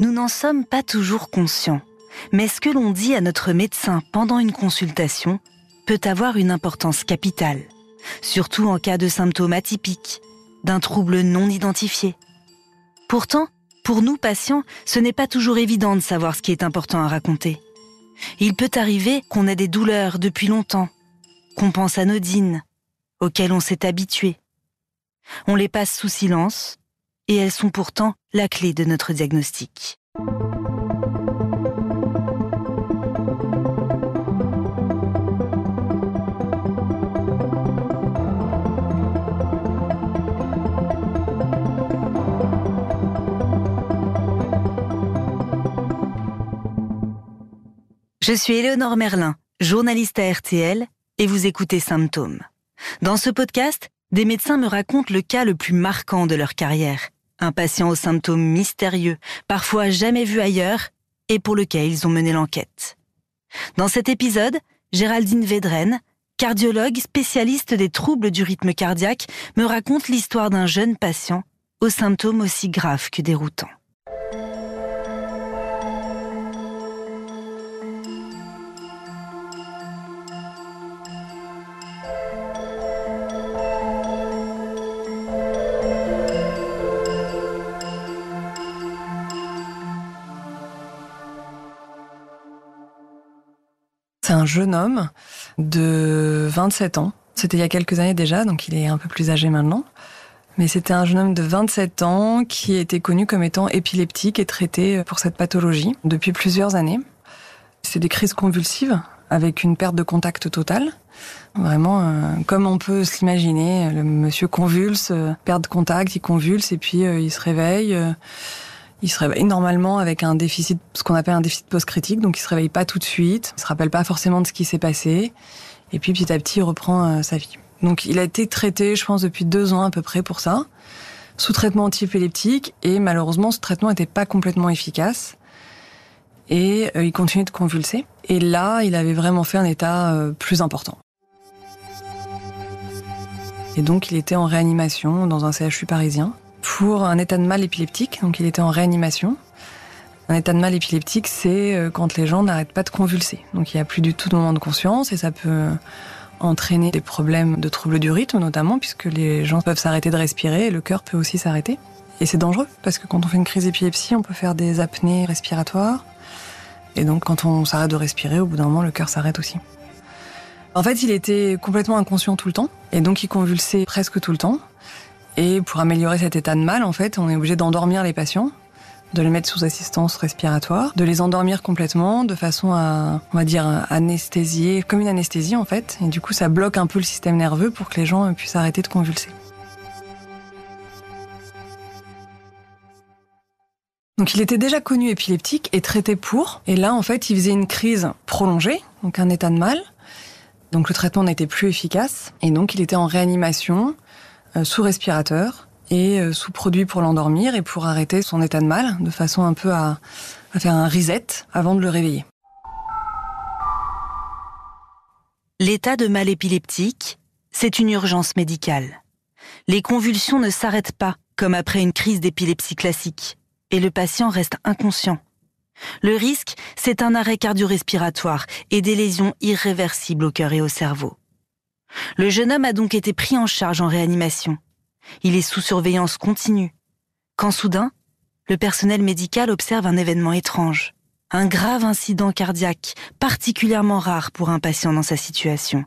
Nous n'en sommes pas toujours conscients, mais ce que l'on dit à notre médecin pendant une consultation peut avoir une importance capitale, surtout en cas de symptômes atypiques, d'un trouble non identifié. Pourtant, pour nous patients, ce n'est pas toujours évident de savoir ce qui est important à raconter. Il peut arriver qu'on ait des douleurs depuis longtemps, qu'on pense anodines, auxquelles on s'est habitué. On les passe sous silence, et elles sont pourtant la clé de notre diagnostic. Je suis Éléonore Merlin, journaliste à RTL, et vous écoutez Symptômes. Dans ce podcast, des médecins me racontent le cas le plus marquant de leur carrière. Un patient aux symptômes mystérieux, parfois jamais vu ailleurs, et pour lequel ils ont mené l'enquête. Dans cet épisode, Géraldine Védren, cardiologue spécialiste des troubles du rythme cardiaque, me raconte l'histoire d'un jeune patient aux symptômes aussi graves que déroutants. Jeune homme de 27 ans. C'était il y a quelques années déjà, donc il est un peu plus âgé maintenant. Mais c'était un jeune homme de 27 ans qui était connu comme étant épileptique et traité pour cette pathologie depuis plusieurs années. C'est des crises convulsives avec une perte de contact totale. Vraiment, euh, comme on peut s'imaginer, le monsieur convulse, euh, perd de contact, il convulse et puis euh, il se réveille. Il se réveille normalement avec un déficit, ce qu'on appelle un déficit post-critique, donc il se réveille pas tout de suite, il se rappelle pas forcément de ce qui s'est passé, et puis petit à petit il reprend euh, sa vie. Donc il a été traité, je pense, depuis deux ans à peu près pour ça, sous traitement antiépileptique, et malheureusement ce traitement n'était pas complètement efficace, et euh, il continuait de convulser. Et là, il avait vraiment fait un état euh, plus important. Et donc il était en réanimation dans un CHU parisien pour un état de mal épileptique, donc il était en réanimation. Un état de mal épileptique, c'est euh, quand les gens n'arrêtent pas de convulser. Donc il n'y a plus du tout de moment de conscience et ça peut entraîner des problèmes de troubles du rythme notamment, puisque les gens peuvent s'arrêter de respirer et le cœur peut aussi s'arrêter. Et c'est dangereux, parce que quand on fait une crise d'épilepsie, on peut faire des apnées respiratoires. Et donc quand on s'arrête de respirer, au bout d'un moment, le cœur s'arrête aussi. En fait, il était complètement inconscient tout le temps, et donc il convulsait presque tout le temps. Et pour améliorer cet état de mal, en fait, on est obligé d'endormir les patients, de les mettre sous assistance respiratoire, de les endormir complètement de façon à, on va dire, anesthésier, comme une anesthésie en fait. Et du coup, ça bloque un peu le système nerveux pour que les gens puissent arrêter de convulser. Donc il était déjà connu épileptique et traité pour. Et là, en fait, il faisait une crise prolongée, donc un état de mal. Donc le traitement n'était plus efficace. Et donc il était en réanimation sous respirateur et euh, sous produit pour l'endormir et pour arrêter son état de mal, de façon un peu à, à faire un reset avant de le réveiller. L'état de mal épileptique, c'est une urgence médicale. Les convulsions ne s'arrêtent pas comme après une crise d'épilepsie classique, et le patient reste inconscient. Le risque, c'est un arrêt cardio-respiratoire et des lésions irréversibles au cœur et au cerveau. Le jeune homme a donc été pris en charge en réanimation. Il est sous surveillance continue. Quand soudain, le personnel médical observe un événement étrange. Un grave incident cardiaque, particulièrement rare pour un patient dans sa situation.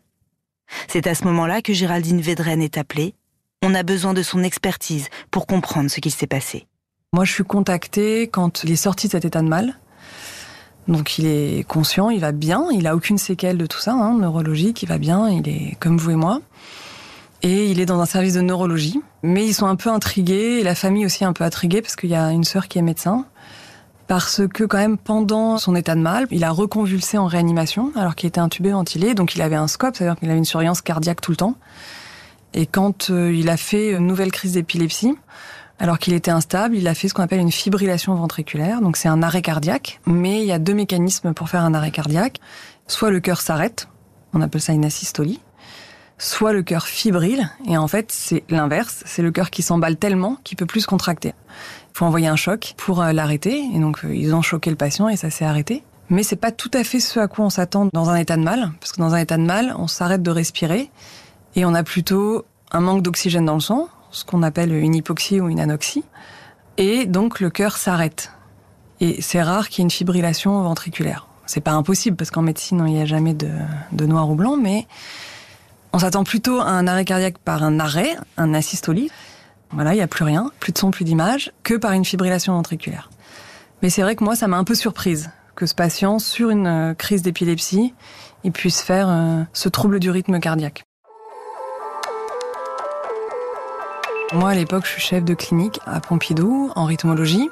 C'est à ce moment-là que Géraldine Védren est appelée. On a besoin de son expertise pour comprendre ce qui s'est passé. Moi, je suis contactée quand il est sorti de cet état de mal. Donc il est conscient, il va bien, il a aucune séquelle de tout ça, hein, neurologique, il va bien, il est comme vous et moi. Et il est dans un service de neurologie. Mais ils sont un peu intrigués, et la famille aussi un peu intriguée, parce qu'il y a une sœur qui est médecin. Parce que quand même, pendant son état de mal, il a reconvulsé en réanimation, alors qu'il était intubé, ventilé. Donc il avait un scope, c'est-à-dire qu'il avait une surveillance cardiaque tout le temps. Et quand euh, il a fait une nouvelle crise d'épilepsie, alors qu'il était instable, il a fait ce qu'on appelle une fibrillation ventriculaire. Donc c'est un arrêt cardiaque, mais il y a deux mécanismes pour faire un arrêt cardiaque. Soit le cœur s'arrête, on appelle ça une asystolie, soit le cœur fibrile, et en fait c'est l'inverse, c'est le cœur qui s'emballe tellement qu'il peut plus se contracter. Il faut envoyer un choc pour euh, l'arrêter, et donc euh, ils ont choqué le patient et ça s'est arrêté. Mais c'est pas tout à fait ce à quoi on s'attend dans un état de mal, parce que dans un état de mal, on s'arrête de respirer et on a plutôt un manque d'oxygène dans le sang, ce qu'on appelle une hypoxie ou une anoxie, et donc le cœur s'arrête. Et c'est rare qu'il y ait une fibrillation ventriculaire. C'est pas impossible parce qu'en médecine il n'y a jamais de, noir ou blanc, mais on s'attend plutôt à un arrêt cardiaque par un arrêt, un asystolie. Voilà, il n'y a plus rien, plus de son, plus d'image, que par une fibrillation ventriculaire. Mais c'est vrai que moi, ça m'a un peu surprise que ce patient, sur une euh, crise d'épilepsie, il puisse faire euh, ce trouble du rythme cardiaque. Moi, à l'époque, je suis chef de clinique à Pompidou, en rythmologie.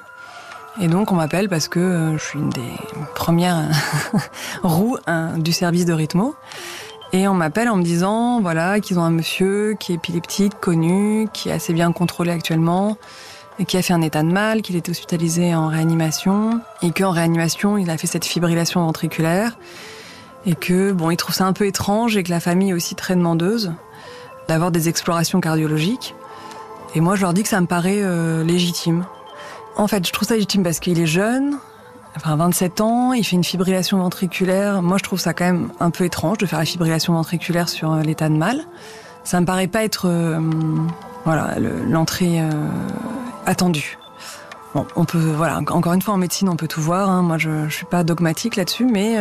Et donc, on m'appelle parce que euh, je suis une des premières roues hein, du service de rythmo. Et on m'appelle en me disant, voilà, qu'ils ont un monsieur qui est épileptique, connu, qui est assez bien contrôlé actuellement, et qui a fait un état de mal, qu'il était hospitalisé en réanimation, et qu'en réanimation, il a fait cette fibrillation ventriculaire, et que, bon, il trouve ça un peu étrange, et que la famille est aussi très demandeuse d'avoir des explorations cardiologiques. Et moi, je leur dis que ça me paraît euh, légitime. En fait, je trouve ça légitime parce qu'il est jeune, enfin 27 ans, il fait une fibrillation ventriculaire. Moi, je trouve ça quand même un peu étrange de faire la fibrillation ventriculaire sur euh, l'état de mal. Ça me paraît pas être euh, voilà l'entrée euh, attendue. Bon, on peut voilà encore une fois en médecine on peut tout voir. Hein. Moi, je, je suis pas dogmatique là-dessus, mais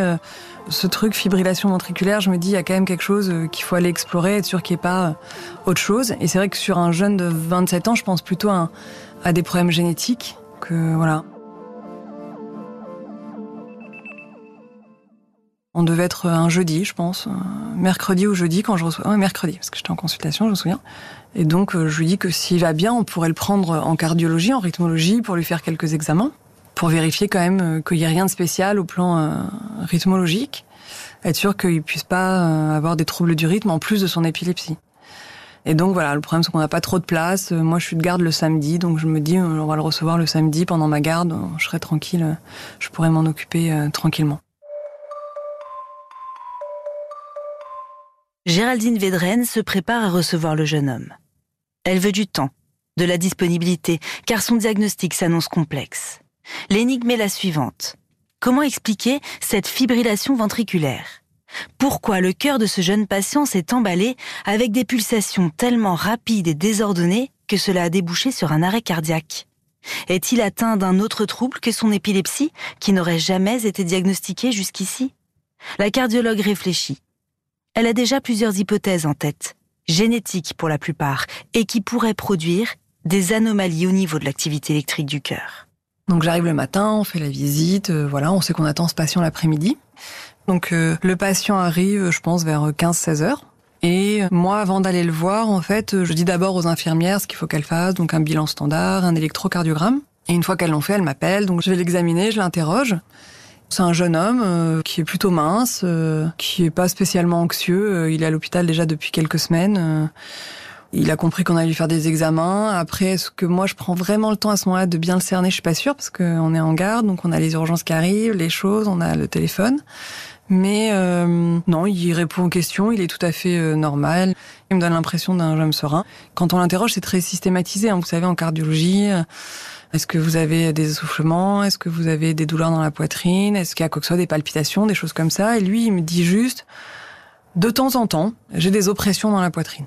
ce truc fibrillation ventriculaire, je me dis il y a quand même quelque chose qu'il faut aller explorer, être sûr qu'il n'y ait pas autre chose. Et c'est vrai que sur un jeune de 27 ans, je pense plutôt à, à des problèmes génétiques que voilà. On devait être un jeudi, je pense, mercredi ou jeudi quand je reçois. mercredi, parce que j'étais en consultation, je me souviens. Et donc, euh, je lui dis que s'il va bien, on pourrait le prendre en cardiologie, en rythmologie, pour lui faire quelques examens, pour vérifier quand même euh, qu'il n'y ait rien de spécial au plan euh, rythmologique, être sûr qu'il puisse pas avoir des troubles du rythme en plus de son épilepsie. Et donc voilà, le problème c'est qu'on n'a pas trop de place. Moi, je suis de garde le samedi, donc je me dis on va le recevoir le samedi pendant ma garde. Je serai tranquille, je pourrai m'en occuper tranquillement. Géraldine Védrenne se prépare à recevoir le jeune homme. Elle veut du temps, de la disponibilité, car son diagnostic s'annonce complexe. L'énigme est la suivante. Comment expliquer cette fibrillation ventriculaire? Pourquoi le cœur de ce jeune patient s'est emballé avec des pulsations tellement rapides et désordonnées que cela a débouché sur un arrêt cardiaque? Est-il atteint d'un autre trouble que son épilepsie, qui n'aurait jamais été diagnostiqué jusqu'ici? La cardiologue réfléchit elle a déjà plusieurs hypothèses en tête, génétiques pour la plupart, et qui pourraient produire des anomalies au niveau de l'activité électrique du cœur. Donc j'arrive le matin, on fait la visite, euh, voilà, on sait qu'on attend ce patient l'après-midi. Donc euh, le patient arrive, je pense, vers 15-16 heures. Et moi, avant d'aller le voir, en fait, je dis d'abord aux infirmières ce qu'il faut qu'elles fassent, donc un bilan standard, un électrocardiogramme. Et une fois qu'elles l'ont fait, elles m'appellent, donc je vais l'examiner, je l'interroge. C'est un jeune homme euh, qui est plutôt mince, euh, qui est pas spécialement anxieux. Euh, il est à l'hôpital déjà depuis quelques semaines. Il a compris qu'on allait lui faire des examens. Après, est-ce que moi je prends vraiment le temps à ce moment-là de bien le cerner? Je suis pas sûre parce qu'on est en garde, donc on a les urgences qui arrivent, les choses, on a le téléphone. Mais non, il répond aux questions, il est tout à fait normal. Il me donne l'impression d'un jeune serein. Quand on l'interroge, c'est très systématisé. Hein, vous savez, en cardiologie, est-ce que vous avez des essoufflements? Est-ce que vous avez des douleurs dans la poitrine? Est-ce qu'il y a quoi que ce soit, des palpitations, des choses comme ça? Et lui, il me dit juste, de temps en temps, j'ai des oppressions dans la poitrine.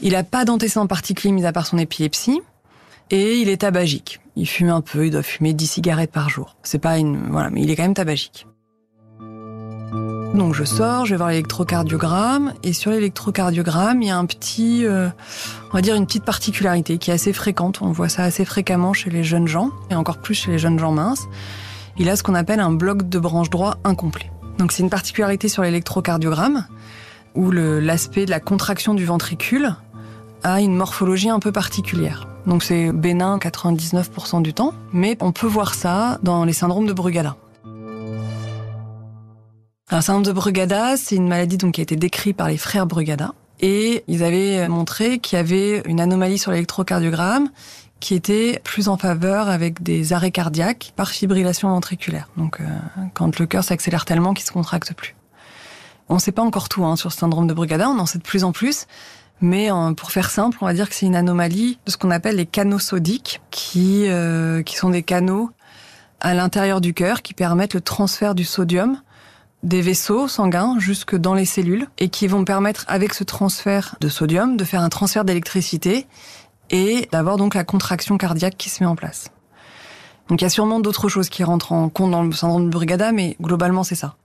Il n'a pas d'antécédents particuliers mis à part son épilepsie. Et il est tabagique. Il fume un peu, il doit fumer 10 cigarettes par jour. C'est pas une, voilà, mais il est quand même tabagique. Donc je sors, je vais voir l'électrocardiogramme et sur l'électrocardiogramme, il y a un petit, euh, on va dire une petite particularité qui est assez fréquente. On voit ça assez fréquemment chez les jeunes gens et encore plus chez les jeunes gens minces. Il a ce qu'on appelle un bloc de branche droit incomplet. Donc c'est une particularité sur l'électrocardiogramme où l'aspect de la contraction du ventricule a une morphologie un peu particulière. Donc c'est bénin 99% du temps, mais on peut voir ça dans les syndromes de Brugada. Un syndrome de Brugada, c'est une maladie donc qui a été décrite par les frères Brugada. Et ils avaient montré qu'il y avait une anomalie sur l'électrocardiogramme qui était plus en faveur avec des arrêts cardiaques par fibrillation ventriculaire. Donc euh, quand le cœur s'accélère tellement qu'il se contracte plus. On ne sait pas encore tout hein, sur ce syndrome de Brugada, on en sait de plus en plus. Mais euh, pour faire simple, on va dire que c'est une anomalie de ce qu'on appelle les canaux sodiques, qui, euh, qui sont des canaux à l'intérieur du cœur qui permettent le transfert du sodium des vaisseaux sanguins jusque dans les cellules et qui vont permettre avec ce transfert de sodium de faire un transfert d'électricité et d'avoir donc la contraction cardiaque qui se met en place. Donc il y a sûrement d'autres choses qui rentrent en compte dans le syndrome de Brugada, mais globalement c'est ça.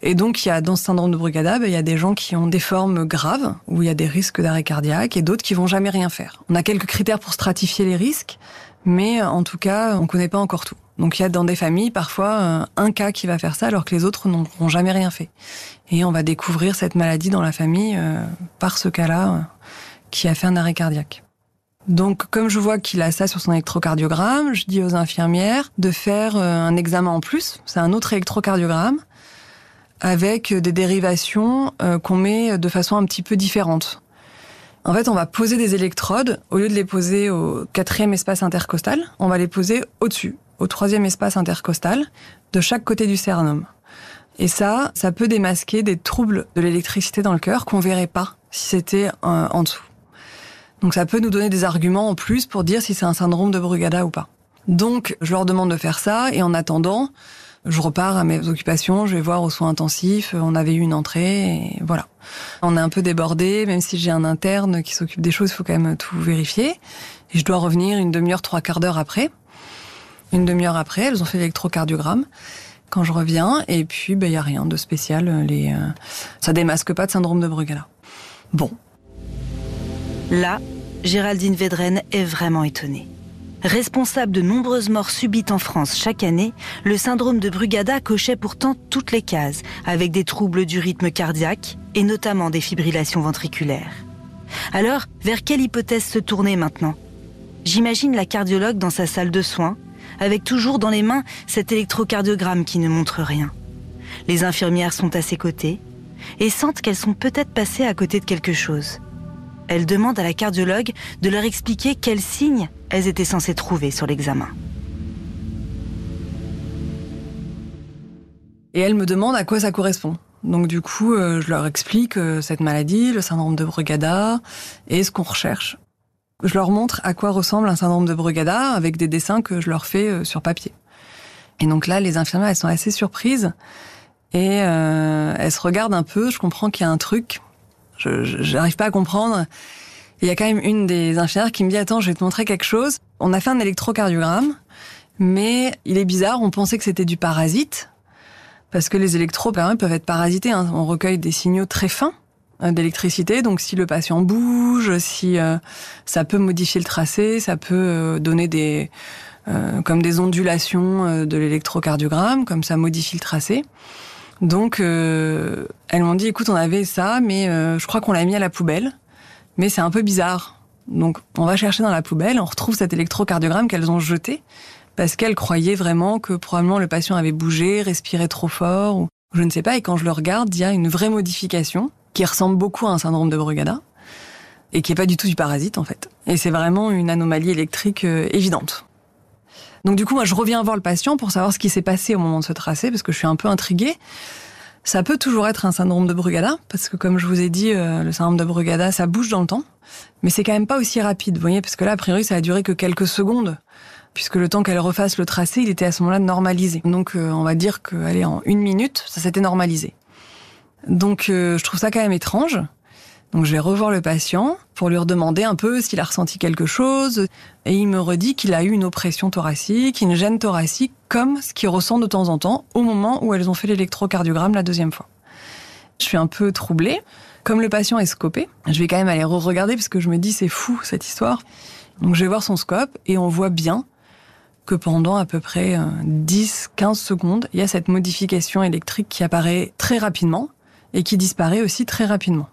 Et donc il y a dans ce syndrome de Brugada, ben, il y a des gens qui ont des formes graves où il y a des risques d'arrêt cardiaque et d'autres qui vont jamais rien faire. On a quelques critères pour stratifier les risques, mais en tout cas on connaît pas encore tout. Donc il y a dans des familles parfois euh, un cas qui va faire ça alors que les autres n'auront jamais rien fait. Et on va découvrir cette maladie dans la famille euh, par ce cas-là euh, qui a fait un arrêt cardiaque. Donc comme je vois qu'il a ça sur son électrocardiogramme, je dis aux infirmières de faire un examen en plus, c'est un autre électrocardiogramme avec des dérivations qu'on met de façon un petit peu différente. En fait, on va poser des électrodes, au lieu de les poser au quatrième espace intercostal, on va les poser au-dessus, au troisième espace intercostal, de chaque côté du sternum. Et ça, ça peut démasquer des troubles de l'électricité dans le cœur qu'on verrait pas si c'était euh, en dessous. Donc ça peut nous donner des arguments en plus pour dire si c'est un syndrome de Brugada ou pas. Donc je leur demande de faire ça et en attendant, je repars à mes occupations, je vais voir aux soins intensifs, on avait eu une entrée et voilà. On est un peu débordé, même si j'ai un interne qui s'occupe des choses, il faut quand même tout vérifier. Et je dois revenir une demi-heure, trois quarts d'heure après. Une demi-heure après, elles ont fait l'électrocardiogramme quand je reviens, et puis il ben, y a rien de spécial. Euh, ça démasque pas de syndrome de Brugada. Bon. Là, Géraldine Vedren est vraiment étonnée. Responsable de nombreuses morts subites en France chaque année, le syndrome de Brugada cochait pourtant toutes les cases, avec des troubles du rythme cardiaque et notamment des fibrillations ventriculaires. Alors, vers quelle hypothèse se tourner maintenant? J'imagine la cardiologue dans sa salle de soins, avec toujours dans les mains cet électrocardiogramme qui ne montre rien. Les infirmières sont à ses côtés et sentent qu'elles sont peut-être passées à côté de quelque chose. Elles demandent à la cardiologue de leur expliquer quels signes elles étaient censées trouver sur l'examen. Et elle me demande à quoi ça correspond. Donc du coup, euh, je leur explique euh, cette maladie, le syndrome de Brugada et ce qu'on recherche je leur montre à quoi ressemble un syndrome de Brugada avec des dessins que je leur fais euh, sur papier. Et donc là, les infirmières, elles sont assez surprises et euh, elles se regardent un peu. Je comprends qu'il y a un truc. Je n'arrive pas à comprendre. Il y a quand même une des infirmières qui me dit attends, je vais te montrer quelque chose. On a fait un électrocardiogramme, mais il est bizarre. On pensait que c'était du parasite parce que les électros peuvent être parasités. Hein. On recueille des signaux très fins. Euh, d'électricité. Donc si le patient bouge, si euh, ça peut modifier le tracé, ça peut euh, donner des comme des ondulations de l'électrocardiogramme, comme ça modifie le tracé. Donc elles m'ont dit écoute on avait ça, mais je crois qu'on l'a mis à la poubelle, mais c'est un peu bizarre. Donc on va chercher dans la poubelle, on retrouve cet électrocardiogramme qu'elles ont jeté parce qu'elles croyaient vraiment que probablement le patient avait bougé, respirait trop fort, ou je ne sais pas. Et quand je le regarde, il y a une vraie modification qui ressemble beaucoup à un syndrome de Brugada et qui est pas du tout du parasite en fait. Et c'est vraiment une anomalie électrique euh, évidente. Donc du coup, moi, je reviens voir le patient pour savoir ce qui s'est passé au moment de ce tracé parce que je suis un peu intriguée. Ça peut toujours être un syndrome de Brugada parce que comme je vous ai dit, euh, le syndrome de Brugada, ça bouge dans le temps, mais c'est quand même pas aussi rapide, vous voyez, parce que là, a priori, ça a duré que quelques secondes puisque le temps qu'elle refasse le tracé, il était à ce moment-là normalisé. Donc euh, on va dire qu'elle en une minute, ça s'était normalisé. Donc euh, je trouve ça quand même étrange. Donc je vais revoir le patient pour lui redemander un peu s'il a ressenti quelque chose. Et il me redit qu'il a eu une oppression thoracique, une gêne thoracique, comme ce qu'il ressent de temps en temps au moment où elles ont fait l'électrocardiogramme la deuxième fois. Je suis un peu troublée. Comme le patient est scopé, je vais quand même aller re-regarder parce que je me dis c'est fou cette histoire. Donc je vais voir son scope et on voit bien que pendant à peu près 10-15 euh, secondes, il y a cette modification électrique qui apparaît très rapidement et qui disparaît aussi très rapidement.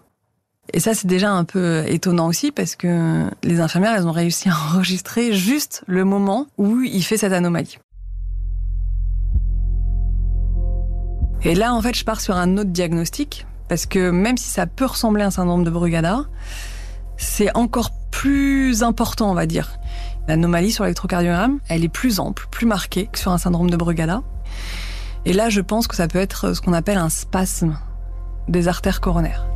Et ça, c'est déjà un peu étonnant aussi parce que les infirmières, elles ont réussi à enregistrer juste le moment où il fait cette anomalie. Et là, en fait, je pars sur un autre diagnostic parce que même si ça peut ressembler à un syndrome de Brugada, c'est encore plus important, on va dire. L'anomalie sur l'électrocardiogramme, elle est plus ample, plus marquée que sur un syndrome de Brugada. Et là, je pense que ça peut être ce qu'on appelle un spasme des artères coronaires.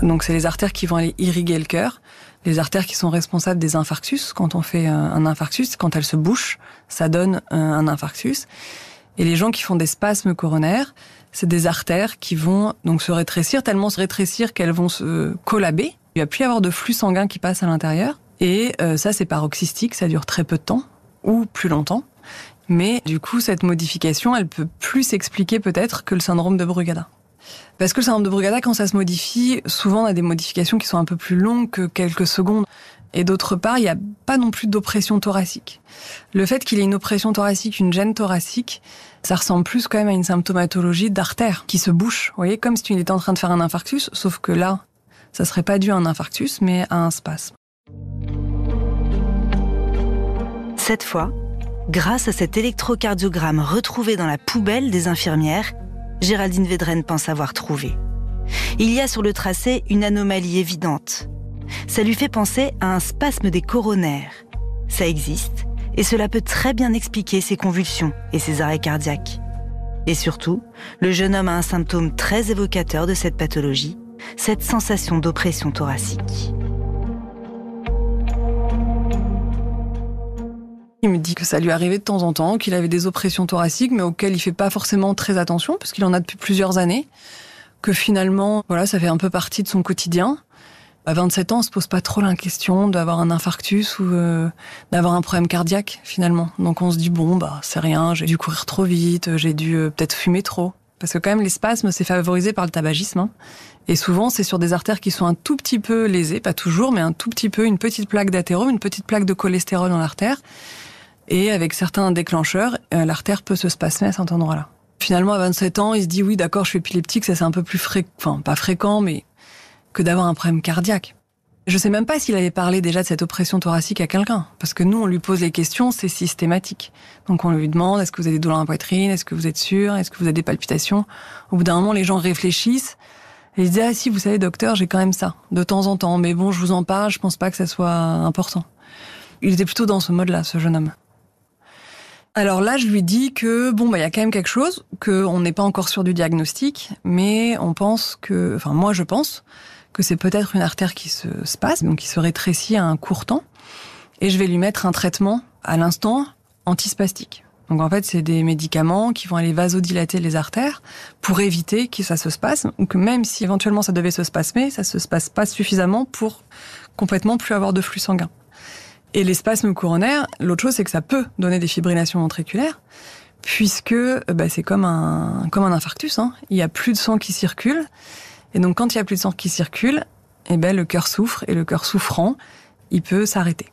Donc c'est les artères qui vont aller irriguer le cœur, les artères qui sont responsables des infarctus. Quand on fait un infarctus, quand elles se bouchent, ça donne un infarctus. Et les gens qui font des spasmes coronaires, c'est des artères qui vont donc se rétrécir, tellement se rétrécir qu'elles vont se collaber. Il va plus y avoir de flux sanguin qui passe à l'intérieur. Et euh, ça, c'est paroxystique, ça dure très peu de temps, ou plus longtemps. Mais du coup, cette modification, elle peut plus s'expliquer peut-être que le syndrome de Brugada. Parce que le syndrome de Brugada, quand ça se modifie, souvent on a des modifications qui sont un peu plus longues que quelques secondes. Et d'autre part, il n'y a pas non plus d'oppression thoracique. Le fait qu'il ait une oppression thoracique, une gêne thoracique, ça ressemble plus quand même à une symptomatologie d'artère qui se bouche. Vous voyez, comme si tu étais en train de faire un infarctus, sauf que là, ça serait pas dû à un infarctus, mais à un spasme. Cette fois, grâce à cet électrocardiogramme retrouvé dans la poubelle des infirmières, Géraldine Védrenne pense avoir trouvé. Il y a sur le tracé une anomalie évidente. Ça lui fait penser à un spasme des coronaires. Ça existe, et cela peut très bien expliquer ses convulsions et ses arrêts cardiaques. Et surtout, le jeune homme a un symptôme très évocateur de cette pathologie, cette sensation d'oppression thoracique. Il me dit que ça lui arrivait de temps en temps, qu'il avait des oppressions thoraciques, mais auxquelles il fait pas forcément très attention, parce qu'il en a depuis plusieurs années, que finalement, voilà, ça fait un peu partie de son quotidien. À 27 ans, on se pose pas trop la question d'avoir un infarctus ou euh, d'avoir un problème cardiaque finalement. Donc on se dit bon bah c'est rien, j'ai dû courir trop vite, j'ai dû euh, peut-être fumer trop. Parce que quand même les spasmes c'est favorisé par le tabagisme. Hein. Et souvent c'est sur des artères qui sont un tout petit peu lésées, pas toujours, mais un tout petit peu, une petite plaque d'athérome, une petite plaque de cholestérol dans l'artère. Et avec certains déclencheurs, euh, l'artère peut se spasmer à cet endroit-là. Finalement, à 27 ans, il se dit oui, d'accord, je suis épileptique, ça c'est un peu plus fréquent, enfin pas fréquent, mais que d'avoir un problème cardiaque. Je sais même pas s'il avait parlé déjà de cette oppression thoracique à quelqu'un, parce que nous, on lui pose les questions, c'est systématique. Donc on lui demande, est-ce que vous avez des douleurs en poitrine, est-ce que vous êtes sûr, est-ce que vous avez des palpitations? Au bout d'un moment, les gens réfléchissent, et ils disent, ah si, vous savez, docteur, j'ai quand même ça, de temps en temps, mais bon, je vous en parle, je pense pas que ça soit important. Il était plutôt dans ce mode-là, ce jeune homme. Alors là, je lui dis que bon, bah il y a quand même quelque chose, qu'on n'est pas encore sûr du diagnostic, mais on pense que, enfin moi je pense que c'est peut-être une artère qui se passe, donc qui se rétrécit à un court temps, et je vais lui mettre un traitement à l'instant antispastique. Donc en fait, c'est des médicaments qui vont aller vasodilater les artères pour éviter que ça se spasme, ou que même si éventuellement ça devait se spasmer, ça se passe pas suffisamment pour complètement plus avoir de flux sanguin. Et les spasmes coronaires, l'autre chose, c'est que ça peut donner des fibrillations ventriculaires, puisque bah, c'est comme un comme un infarctus. Hein. Il y a plus de sang qui circule, et donc quand il y a plus de sang qui circule, eh ben le cœur souffre et le cœur souffrant, il peut s'arrêter.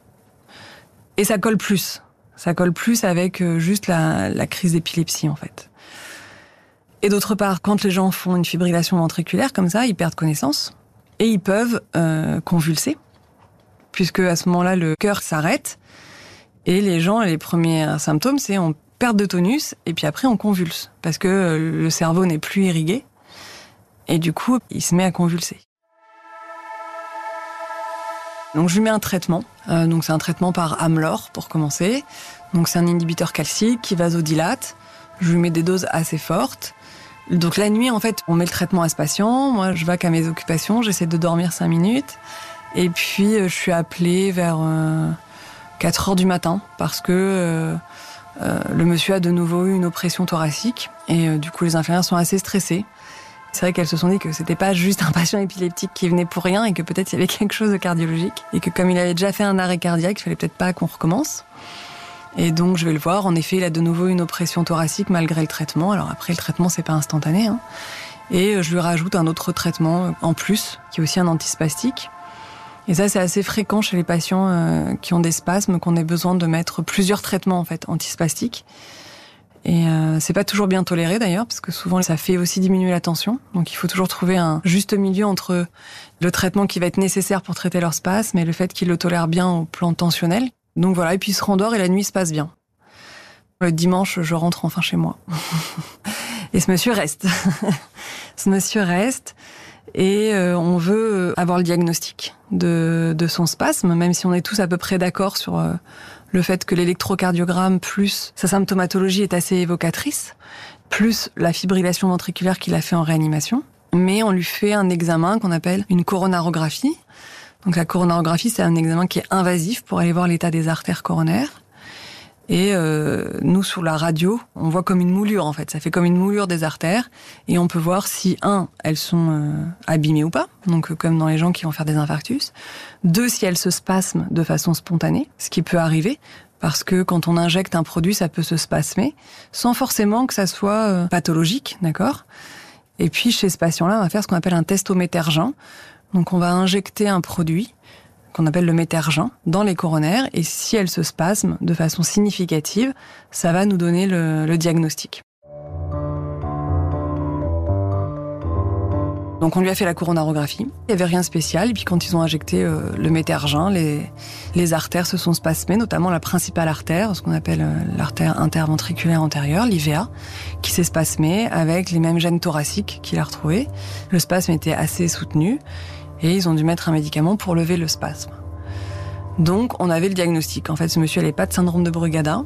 Et ça colle plus. Ça colle plus avec euh, juste la, la crise d'épilepsie en fait. Et d'autre part, quand les gens font une fibrillation ventriculaire comme ça, ils perdent connaissance et ils peuvent euh, convulser, puisque à ce moment-là le cœur s'arrête et les gens, les premiers symptômes, c'est on perd de tonus et puis après on convulse parce que euh, le cerveau n'est plus irrigué et du coup, il se met à convulser. Donc je lui mets un traitement. Euh, donc c'est un traitement par Amlor pour commencer. Donc c'est un inhibiteur calcique qui vasodilate. Je lui mets des doses assez fortes. Donc la nuit, en fait, on met le traitement à ce patient. Moi, je vais qu'à mes occupations. J'essaie de dormir 5 minutes. Et puis, euh, je suis appelée vers 4 euh, heures du matin parce que le monsieur a de nouveau eu une oppression thoracique. Et du coup, les infirmières sont assez stressées. C'est vrai qu'elles se sont dit que c'était pas juste un patient épileptique qui venait pour rien et que peut-être il y avait quelque chose de cardiologique et que comme il avait déjà fait un arrêt cardiaque, il fallait peut-être pas qu'on recommence. Et donc je vais le voir. En effet, il a de nouveau une oppression thoracique malgré le traitement. Alors après, le traitement c'est pas instantané. Hein. Et je lui rajoute un autre traitement en plus, qui est aussi un antispastique. Et ça, c'est assez fréquent chez les patients euh, qui ont des spasmes, qu'on ait besoin de mettre plusieurs traitements en fait antispastiques. Et euh, c'est pas toujours bien toléré d'ailleurs, parce que souvent ça fait aussi diminuer la tension. Donc il faut toujours trouver un juste milieu entre le traitement qui va être nécessaire pour traiter leur spasme et le fait qu'ils le tolèrent bien au plan tensionnel. Donc voilà, et puis il se rendort et la nuit se passe bien. Le dimanche, je rentre enfin chez moi. et ce monsieur reste. ce monsieur reste. Et euh, on veut avoir le diagnostic de, de, son spasme, même si on est tous à peu près d'accord sur euh, le fait que l'électrocardiogramme plus sa symptomatologie est assez évocatrice, plus la fibrillation ventriculaire qu'il a fait en réanimation. Mais on lui fait un examen qu'on appelle une coronarographie. Donc la coronarographie, c'est un examen qui est invasif pour aller voir l'état des artères coronaires. Et euh, nous, sur la radio, on voit comme une moulure en fait. Ça fait comme une moulure des artères, et on peut voir si un, elles sont euh, abîmées ou pas, donc comme dans les gens qui vont faire des infarctus. Deux, si elles se spasment de façon spontanée, ce qui peut arriver. Parce que quand on injecte un produit, ça peut se spasmer, sans forcément que ça soit euh, pathologique, d'accord? Et puis chez ce patient-là, on va faire ce qu'on appelle un test ométergin. Donc on va injecter un produit qu'on appelle le métergin dans les coronaires et si elle se spasme de façon significative, ça va nous donner le, diagnostic. Donc on lui a fait la coronarographie. Il n'y avait rien de spécial. Et puis quand ils ont injecté euh, le métergin, les, les artères se sont spasmées, notamment la principale artère, ce qu'on appelle euh, l'artère interventriculaire antérieure, l'IVA, qui s'est spasmée avec les mêmes gènes thoraciques qu'il a retrouvés. Le spasme était assez soutenu et ils ont dû mettre un médicament pour lever le spasme. Donc on avait le diagnostic. En fait, ce monsieur n'avait pas de syndrome de Brugada,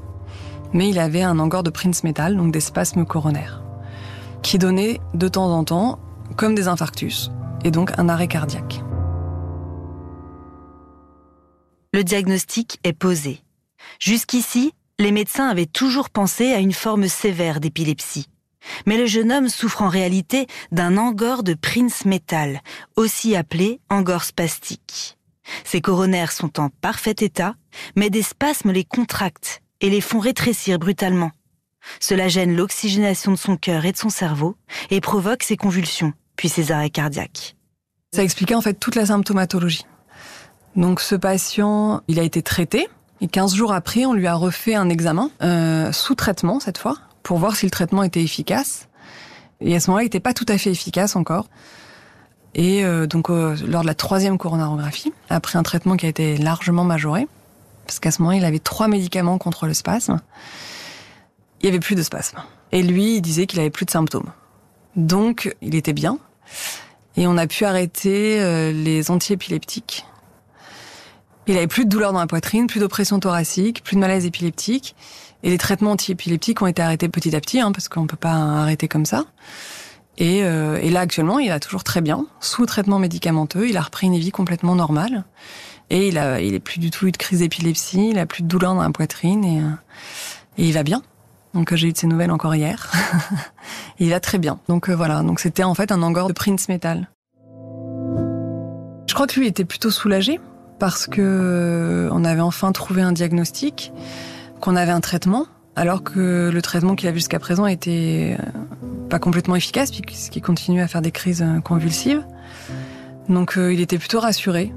mais il avait un angor de Prince-Metal, donc des spasmes coronaires, qui donnaient de temps en temps comme des infarctus, et donc un arrêt cardiaque. Le diagnostic est posé. Jusqu'ici, les médecins avaient toujours pensé à une forme sévère d'épilepsie. Mais le jeune homme souffre en réalité d'un angor de Prince Metal, aussi appelé angor spastique. Ses coronaires sont en parfait état, mais des spasmes les contractent et les font rétrécir brutalement. Cela gêne l'oxygénation de son cœur et de son cerveau et provoque ses convulsions, puis ses arrêts cardiaques. Ça expliquait en fait toute la symptomatologie. Donc ce patient, il a été traité et 15 jours après, on lui a refait un examen euh, sous traitement cette fois pour voir si le traitement était efficace. Et à ce moment-là, il n'était pas tout à fait efficace encore. Et euh, donc, euh, lors de la troisième coronarographie, après un traitement qui a été largement majoré, parce qu'à ce moment, il avait trois médicaments contre le spasme, il y avait plus de spasme. Et lui, il disait qu'il avait plus de symptômes. Donc, il était bien. Et on a pu arrêter euh, les antiépileptiques. Il avait plus de douleur dans la poitrine, plus d'oppression thoracique, plus de malaise épileptique. Et les traitements antiépileptiques ont été arrêtés petit à petit, hein, parce qu'on peut pas arrêter comme ça. Et, euh, et, là, actuellement, il va toujours très bien, sous traitement médicamenteux. Il a repris une vie complètement normale. Et il a, il est plus du tout eu de crise d'épilepsie, il a plus de douleur dans la poitrine et, euh, et il va bien. Donc j'ai eu de ses nouvelles encore hier. il va très bien. Donc euh, voilà, donc c'était en fait un angor de Prince Metal. Je crois que lui était plutôt soulagé parce que euh, on avait enfin trouvé un diagnostic qu'on avait un traitement, alors que le traitement qu'il avait jusqu'à présent était euh, pas complètement efficace, puisqu'il continue à faire des crises euh, convulsives. Donc il était plutôt rassuré.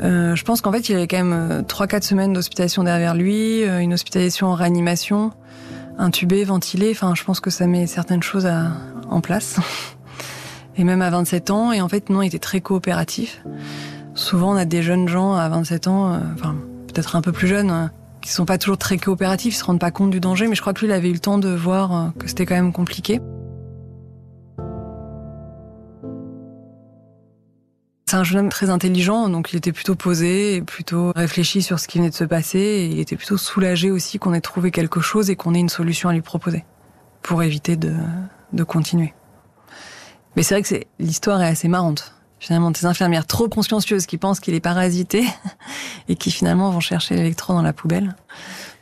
je pense qu'en fait, il avait quand même 3-4 semaines d'hospitalisation derrière lui, une hospitalisation en réanimation, intubé, ventilé. Enfin, je pense que ça met certaines choses en place. Et même à 27 ans, et en fait, non, il était très coopératif. Souvent, on a des jeunes gens à 27 ans, enfin, peut-être un peu plus jeunes, qui sont pas toujours très coopératifs, ils se rendent pas compte du danger, mais je crois que lui, il avait eu le temps de voir euh, que c'était quand même compliqué. C'est un jeune homme très intelligent, donc il était plutôt posé plutôt réfléchi sur ce qui venait de se passer, et il était plutôt soulagé aussi qu'on ait trouvé quelque chose et qu'on ait une solution à lui proposer, pour éviter de, de continuer. Mais c'est vrai que l'histoire est assez marrante finalement des infirmières trop consciencieuses qui pensent qu'il est parasité et qui finalement vont chercher l'électrode dans la poubelle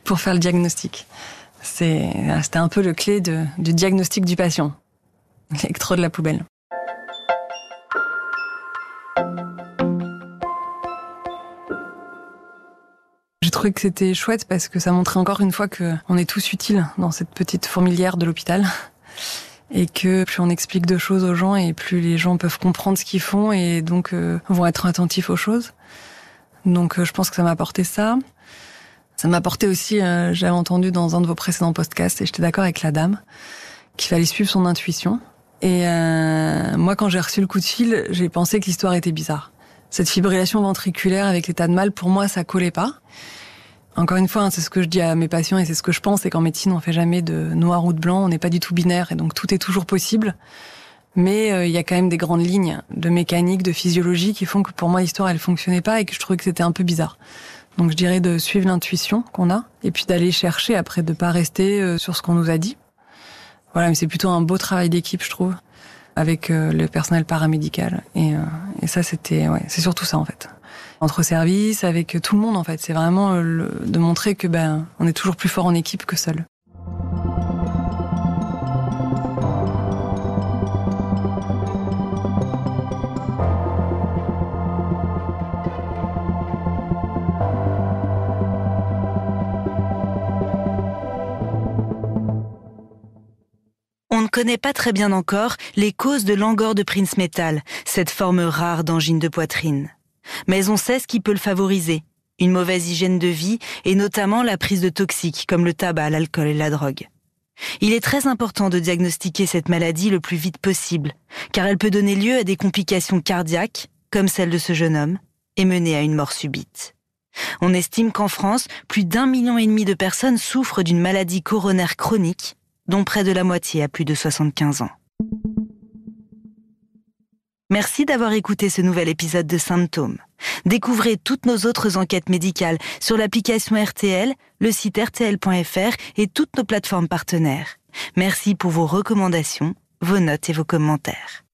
pour faire le diagnostic. C'était un peu le clé du diagnostic du patient, l'électrode de la poubelle. J'ai trouvé que c'était chouette parce que ça montrait encore une fois qu'on est tous utiles dans cette petite fourmilière de l'hôpital et que plus on explique de choses aux gens et plus les gens peuvent comprendre ce qu'ils font et donc euh, vont être attentifs aux choses. Donc euh, je pense que ça m'a apporté ça. Ça m'a apporté aussi, euh, j'avais entendu dans un de vos précédents podcasts et j'étais d'accord avec la dame, qu'il fallait suivre son intuition. Et moi quand j'ai reçu le coup de fil, j'ai pensé que l'histoire était bizarre. Cette fibrillation ventriculaire avec l'état de mal, pour moi, ça collait pas. Encore une fois, hein, c'est ce que je dis à mes patients et c'est ce que je pense, c'est qu'en médecine, on fait jamais de noir ou de blanc, on n'est pas du tout binaire et donc tout est toujours possible. Mais euh, il y a quand même des grandes lignes de mécanique, de physiologie qui font que pour moi l'histoire elle fonctionnait pas et que je trouvais que c'était un peu bizarre. Donc je dirais de suivre l'intuition qu'on a et puis d'aller chercher après de pas rester euh, sur ce qu'on nous a dit. Voilà, mais c'est plutôt un beau travail d'équipe je trouve avec euh, le personnel paramédical et, et ça c'était ouais, c'est surtout ça en fait. Entre services avec tout le monde en fait, c'est vraiment le, de montrer que ben on est toujours plus fort en équipe que seul. On ne connaît pas très bien encore les causes de l'angor de Prince Metal, cette forme rare d'angine de poitrine. Mais on sait ce qui peut le favoriser, une mauvaise hygiène de vie et notamment la prise de toxiques comme le tabac, l'alcool et la drogue. Il est très important de diagnostiquer cette maladie le plus vite possible, car elle peut donner lieu à des complications cardiaques, comme celle de ce jeune homme, et mener à une mort subite. On estime qu'en France, plus d'un million et demi de personnes souffrent d'une maladie coronaire chronique, dont près de la moitié a plus de 75 ans. Merci d'avoir écouté ce nouvel épisode de Symptômes. Découvrez toutes nos autres enquêtes médicales sur l'application RTL, le site rtl.fr et toutes nos plateformes partenaires. Merci pour vos recommandations, vos notes et vos commentaires.